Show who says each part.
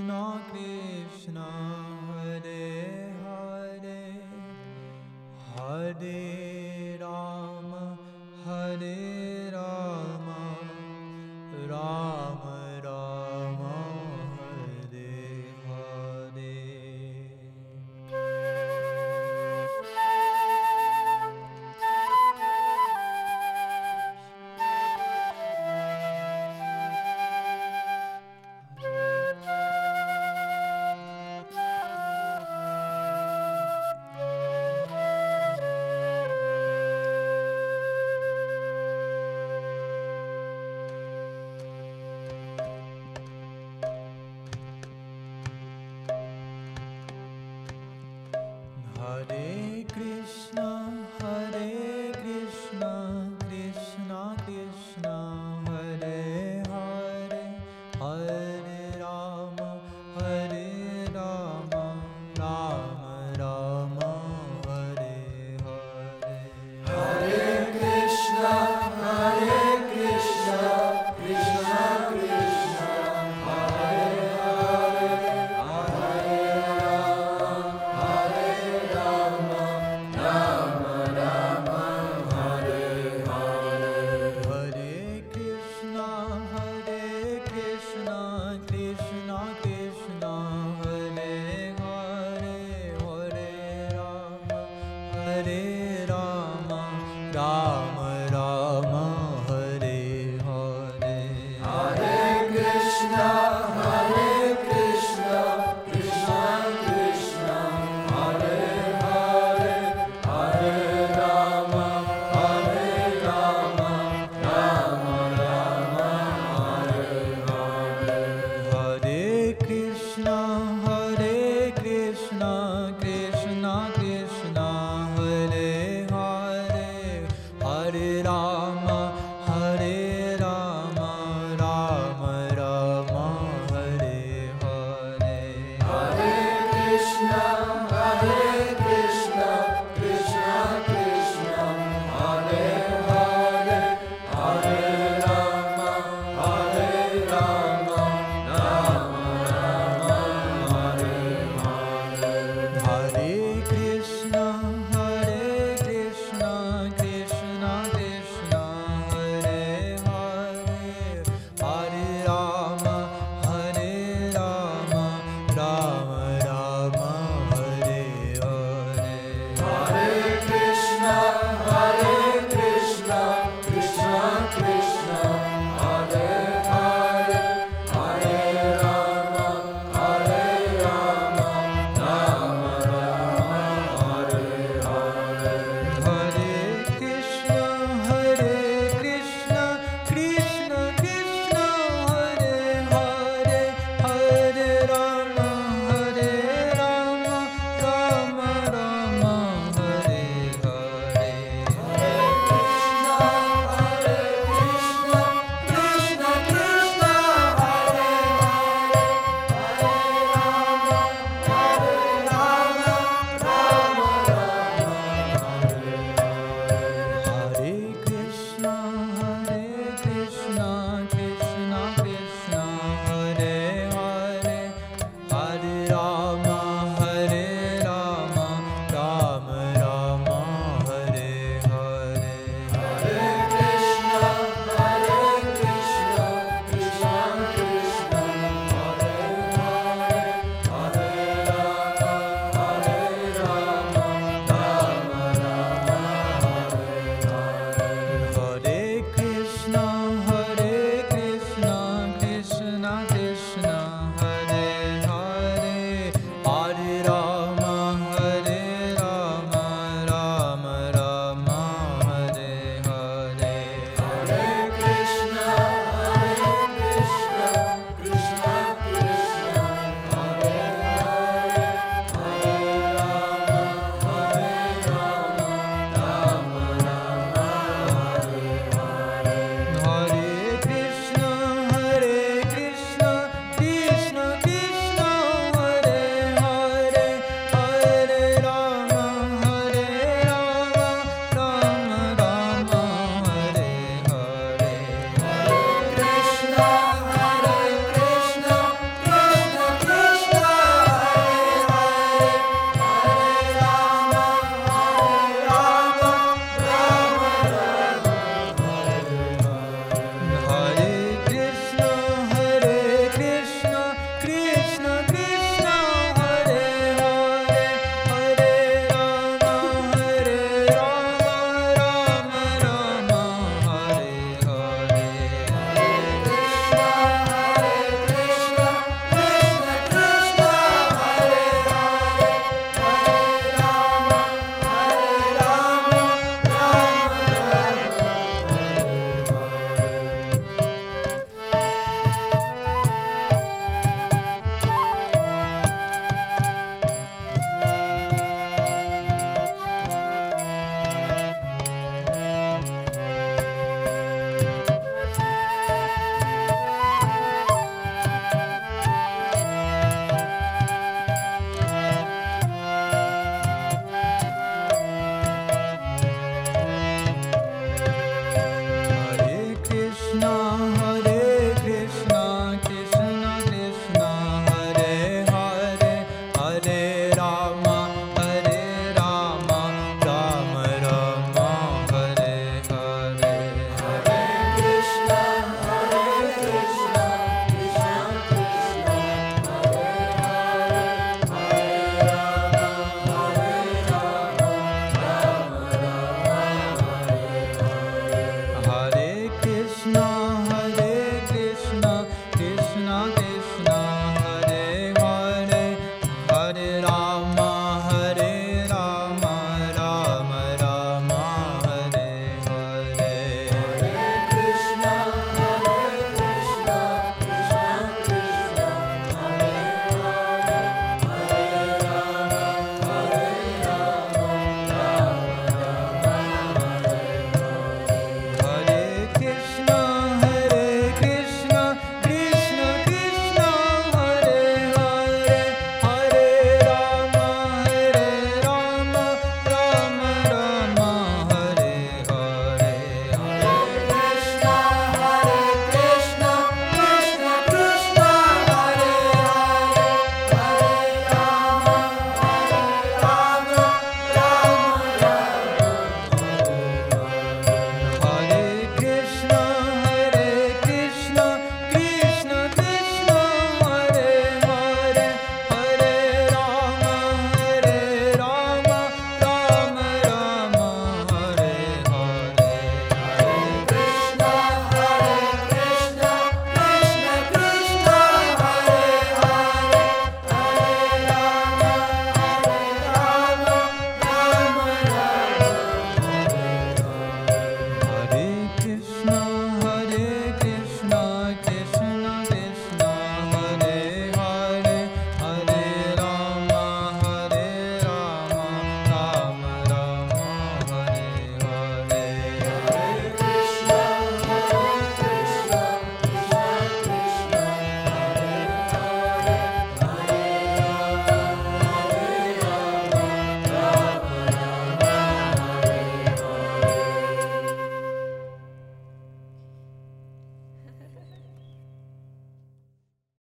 Speaker 1: Krishna Krishna Hare Hare. Hare Ram Hare